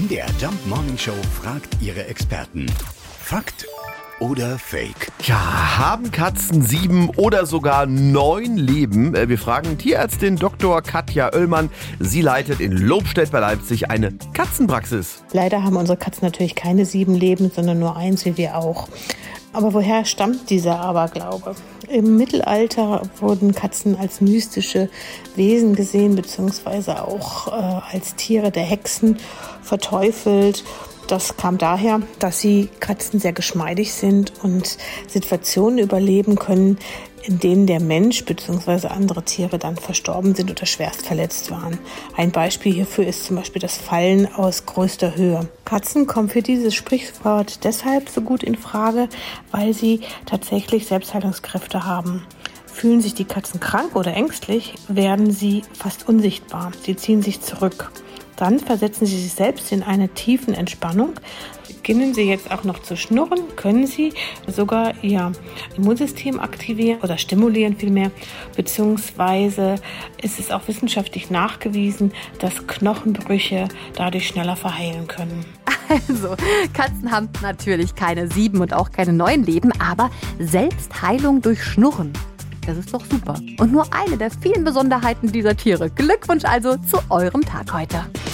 MDR Jump Morning Show fragt ihre Experten. Fakt oder Fake? Ja, haben Katzen sieben oder sogar neun Leben? Äh, Wir fragen Tierärztin Dr. Katja Oellmann. Sie leitet in Lobstedt bei Leipzig eine Katzenpraxis. Leider haben unsere Katzen natürlich keine sieben Leben, sondern nur eins, wie wir auch. Aber woher stammt dieser Aberglaube? Im Mittelalter wurden Katzen als mystische Wesen gesehen, beziehungsweise auch äh, als Tiere der Hexen verteufelt. Das kam daher, dass sie Katzen sehr geschmeidig sind und Situationen überleben können, in denen der Mensch bzw. andere Tiere dann verstorben sind oder schwerst verletzt waren. Ein Beispiel hierfür ist zum Beispiel das Fallen aus größter Höhe. Katzen kommen für dieses Sprichwort deshalb so gut in Frage, weil sie tatsächlich Selbstheilungskräfte haben. Fühlen sich die Katzen krank oder ängstlich, werden sie fast unsichtbar. Sie ziehen sich zurück. Dann versetzen Sie sich selbst in eine tiefen Entspannung. Beginnen Sie jetzt auch noch zu schnurren, können Sie sogar Ihr Immunsystem aktivieren oder stimulieren vielmehr, beziehungsweise ist es auch wissenschaftlich nachgewiesen, dass Knochenbrüche dadurch schneller verheilen können. Also, Katzen haben natürlich keine sieben und auch keine neun Leben, aber Selbstheilung durch Schnurren. Das ist doch super. Und nur eine der vielen Besonderheiten dieser Tiere. Glückwunsch also zu eurem Tag heute.